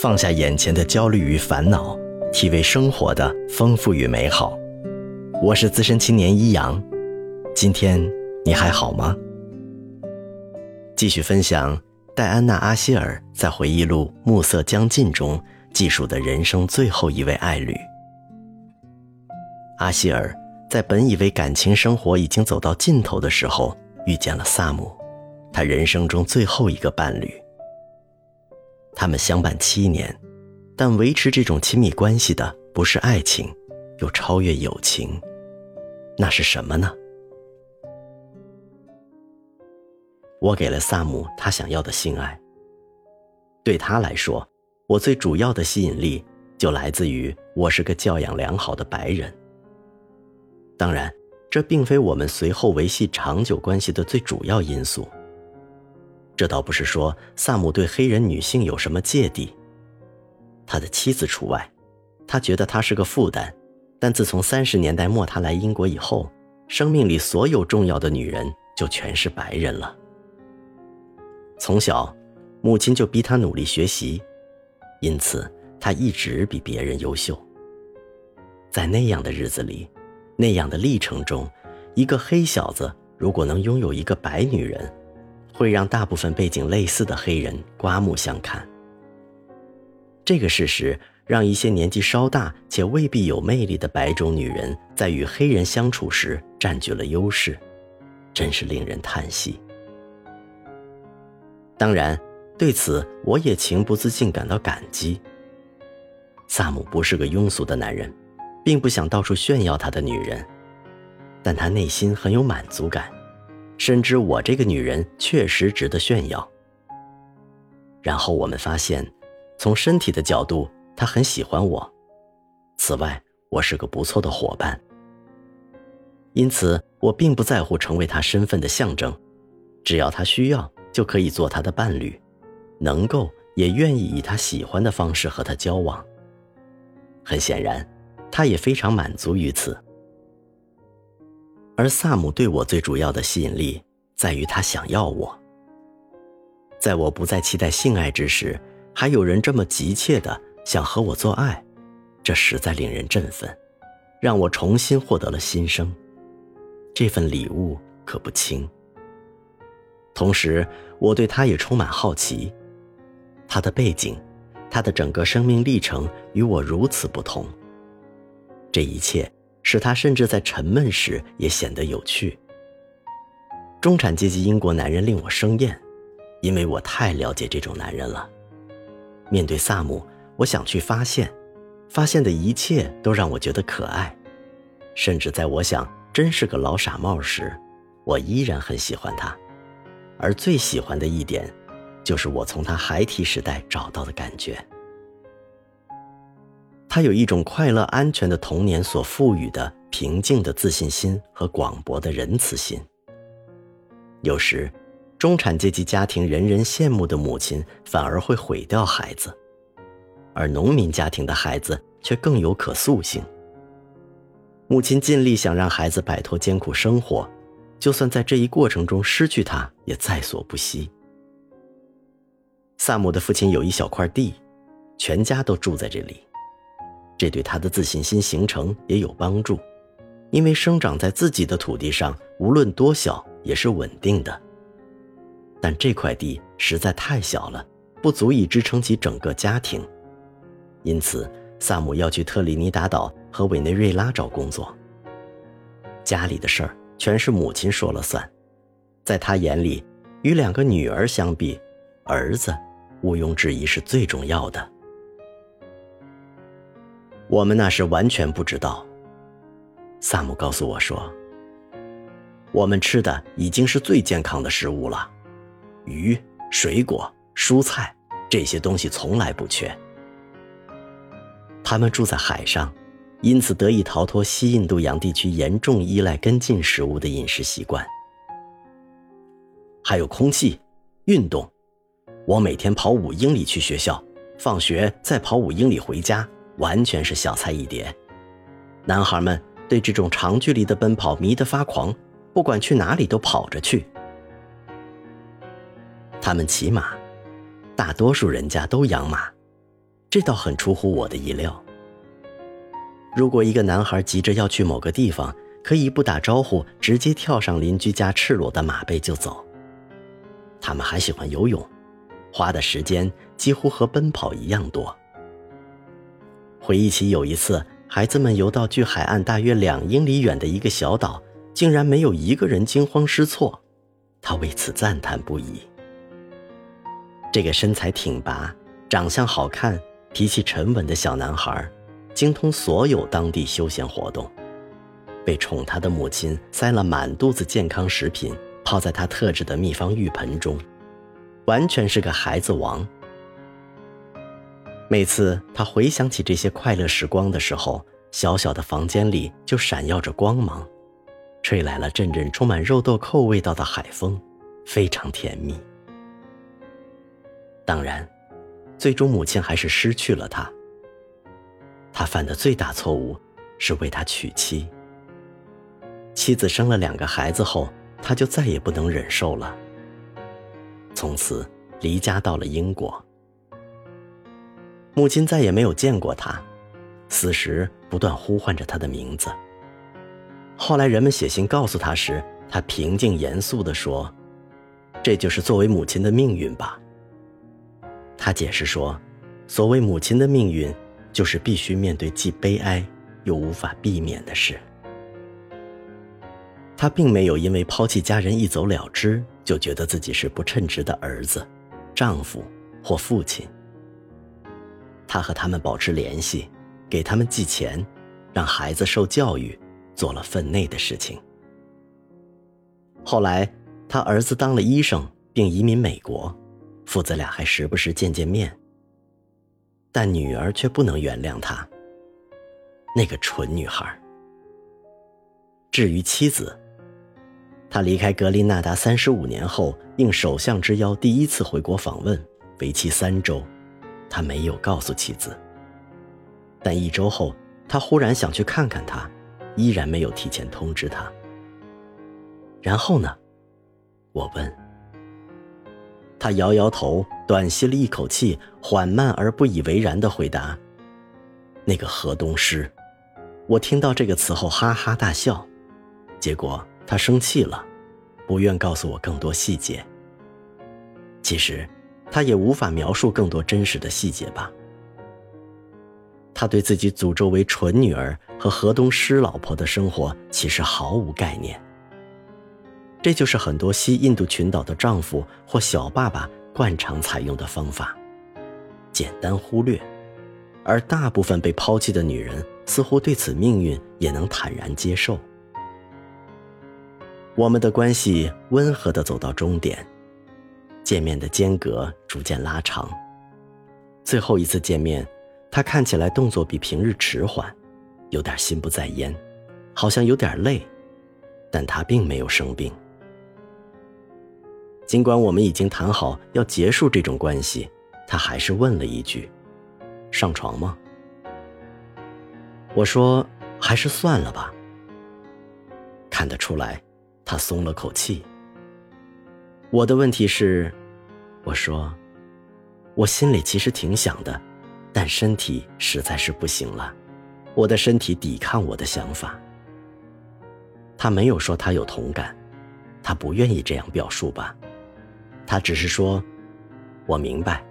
放下眼前的焦虑与烦恼，体味生活的丰富与美好。我是资深青年一阳，今天你还好吗？继续分享戴安娜·阿希尔在回忆录《暮色将近》中记述的人生最后一位爱侣。阿希尔在本以为感情生活已经走到尽头的时候，遇见了萨姆，他人生中最后一个伴侣。他们相伴七年，但维持这种亲密关系的不是爱情，又超越友情，那是什么呢？我给了萨姆他想要的性爱。对他来说，我最主要的吸引力就来自于我是个教养良好的白人。当然，这并非我们随后维系长久关系的最主要因素。这倒不是说萨姆对黑人女性有什么芥蒂，他的妻子除外，他觉得她是个负担。但自从三十年代末他来英国以后，生命里所有重要的女人就全是白人了。从小，母亲就逼他努力学习，因此他一直比别人优秀。在那样的日子里，那样的历程中，一个黑小子如果能拥有一个白女人。会让大部分背景类似的黑人刮目相看。这个事实让一些年纪稍大且未必有魅力的白种女人在与黑人相处时占据了优势，真是令人叹息。当然，对此我也情不自禁感到感激。萨姆不是个庸俗的男人，并不想到处炫耀他的女人，但他内心很有满足感。深知我这个女人确实值得炫耀。然后我们发现，从身体的角度，她很喜欢我。此外，我是个不错的伙伴。因此，我并不在乎成为她身份的象征，只要她需要，就可以做她的伴侣，能够也愿意以她喜欢的方式和她交往。很显然，她也非常满足于此。而萨姆对我最主要的吸引力在于他想要我。在我不再期待性爱之时，还有人这么急切的想和我做爱，这实在令人振奋，让我重新获得了新生。这份礼物可不轻。同时，我对他也充满好奇，他的背景，他的整个生命历程与我如此不同。这一切。使他甚至在沉闷时也显得有趣。中产阶级英国男人令我生厌，因为我太了解这种男人了。面对萨姆，我想去发现，发现的一切都让我觉得可爱，甚至在我想真是个老傻帽时，我依然很喜欢他。而最喜欢的一点，就是我从他孩提时代找到的感觉。他有一种快乐、安全的童年所赋予的平静的自信心和广博的仁慈心。有时，中产阶级家庭人人羡慕的母亲反而会毁掉孩子，而农民家庭的孩子却更有可塑性。母亲尽力想让孩子摆脱艰苦生活，就算在这一过程中失去他，也在所不惜。萨姆的父亲有一小块地，全家都住在这里。这对他的自信心形成也有帮助，因为生长在自己的土地上，无论多小也是稳定的。但这块地实在太小了，不足以支撑起整个家庭，因此萨姆要去特立尼达岛和委内瑞拉找工作。家里的事儿全是母亲说了算，在他眼里，与两个女儿相比，儿子毋庸置疑是最重要的。我们那时完全不知道。萨姆告诉我说：“我们吃的已经是最健康的食物了，鱼、水果、蔬菜这些东西从来不缺。他们住在海上，因此得以逃脱西印度洋地区严重依赖跟进食物的饮食习惯。还有空气、运动，我每天跑五英里去学校，放学再跑五英里回家。”完全是小菜一碟，男孩们对这种长距离的奔跑迷得发狂，不管去哪里都跑着去。他们骑马，大多数人家都养马，这倒很出乎我的意料。如果一个男孩急着要去某个地方，可以不打招呼，直接跳上邻居家赤裸的马背就走。他们还喜欢游泳，花的时间几乎和奔跑一样多。回忆起有一次，孩子们游到距海岸大约两英里远的一个小岛，竟然没有一个人惊慌失措，他为此赞叹不已。这个身材挺拔、长相好看、脾气沉稳的小男孩，精通所有当地休闲活动。被宠他的母亲塞了满肚子健康食品，泡在他特制的秘方浴盆中，完全是个孩子王。每次他回想起这些快乐时光的时候，小小的房间里就闪耀着光芒，吹来了阵阵充满肉豆蔻味道的海风，非常甜蜜。当然，最终母亲还是失去了他。他犯的最大错误是为他娶妻。妻子生了两个孩子后，他就再也不能忍受了。从此离家到了英国。母亲再也没有见过他，死时不断呼唤着他的名字。后来人们写信告诉他时，他平静严肃地说：“这就是作为母亲的命运吧。”他解释说：“所谓母亲的命运，就是必须面对既悲哀又无法避免的事。”他并没有因为抛弃家人一走了之，就觉得自己是不称职的儿子、丈夫或父亲。他和他们保持联系，给他们寄钱，让孩子受教育，做了分内的事情。后来，他儿子当了医生，并移民美国，父子俩还时不时见见面。但女儿却不能原谅他，那个蠢女孩。至于妻子，他离开格林纳达三十五年后，应首相之邀，第一次回国访问，为期三周。他没有告诉妻子。但一周后，他忽然想去看看她，依然没有提前通知他。然后呢？我问。他摇摇头，短吸了一口气，缓慢而不以为然地回答：“那个河东狮。”我听到这个词后哈哈大笑，结果。他生气了，不愿告诉我更多细节。其实，他也无法描述更多真实的细节吧。他对自己诅咒为蠢女儿和河东狮老婆的生活其实毫无概念。这就是很多西印度群岛的丈夫或小爸爸惯常采用的方法：简单忽略。而大部分被抛弃的女人似乎对此命运也能坦然接受。我们的关系温和地走到终点，见面的间隔逐渐拉长。最后一次见面，他看起来动作比平日迟缓，有点心不在焉，好像有点累，但他并没有生病。尽管我们已经谈好要结束这种关系，他还是问了一句：“上床吗？”我说：“还是算了吧。”看得出来。他松了口气。我的问题是，我说，我心里其实挺想的，但身体实在是不行了，我的身体抵抗我的想法。他没有说他有同感，他不愿意这样表述吧？他只是说，我明白，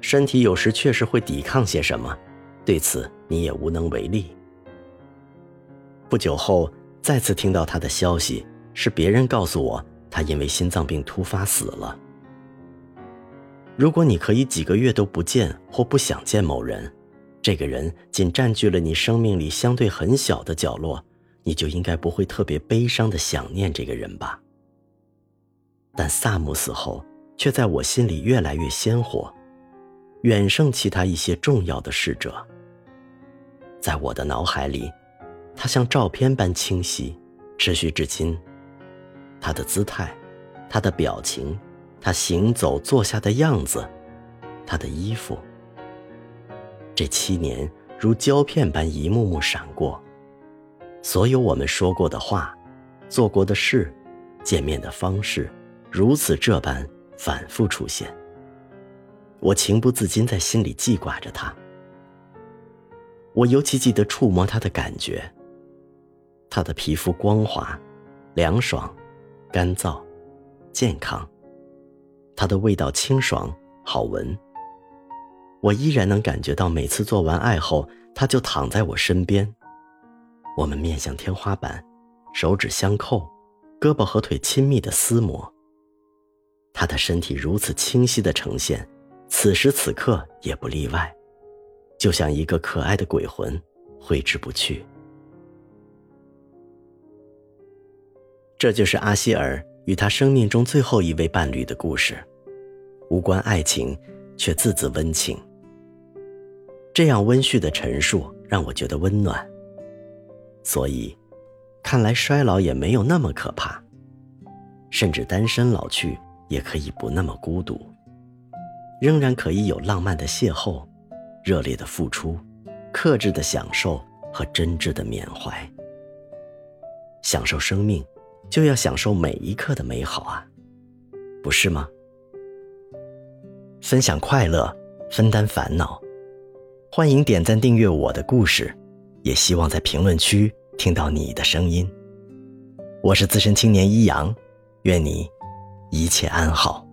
身体有时确实会抵抗些什么，对此你也无能为力。不久后，再次听到他的消息。是别人告诉我，他因为心脏病突发死了。如果你可以几个月都不见或不想见某人，这个人仅占据了你生命里相对很小的角落，你就应该不会特别悲伤的想念这个人吧。但萨姆死后，却在我心里越来越鲜活，远胜其他一些重要的逝者。在我的脑海里，他像照片般清晰，持续至今。他的姿态，他的表情，他行走坐下的样子，他的衣服。这七年如胶片般一幕幕闪过，所有我们说过的话，做过的事，见面的方式，如此这般反复出现。我情不自禁在心里记挂着他，我尤其记得触摸他的感觉。他的皮肤光滑、凉爽、干燥、健康。它的味道清爽好闻。我依然能感觉到，每次做完爱后，它就躺在我身边。我们面向天花板，手指相扣，胳膊和腿亲密的厮磨。他的身体如此清晰的呈现，此时此刻也不例外，就像一个可爱的鬼魂，挥之不去。这就是阿希尔与他生命中最后一位伴侣的故事，无关爱情，却字字温情。这样温煦的陈述让我觉得温暖。所以，看来衰老也没有那么可怕，甚至单身老去。也可以不那么孤独，仍然可以有浪漫的邂逅、热烈的付出、克制的享受和真挚的缅怀。享受生命，就要享受每一刻的美好啊，不是吗？分享快乐，分担烦恼，欢迎点赞订阅我的故事，也希望在评论区听到你的声音。我是资深青年一阳，愿你。一切安好。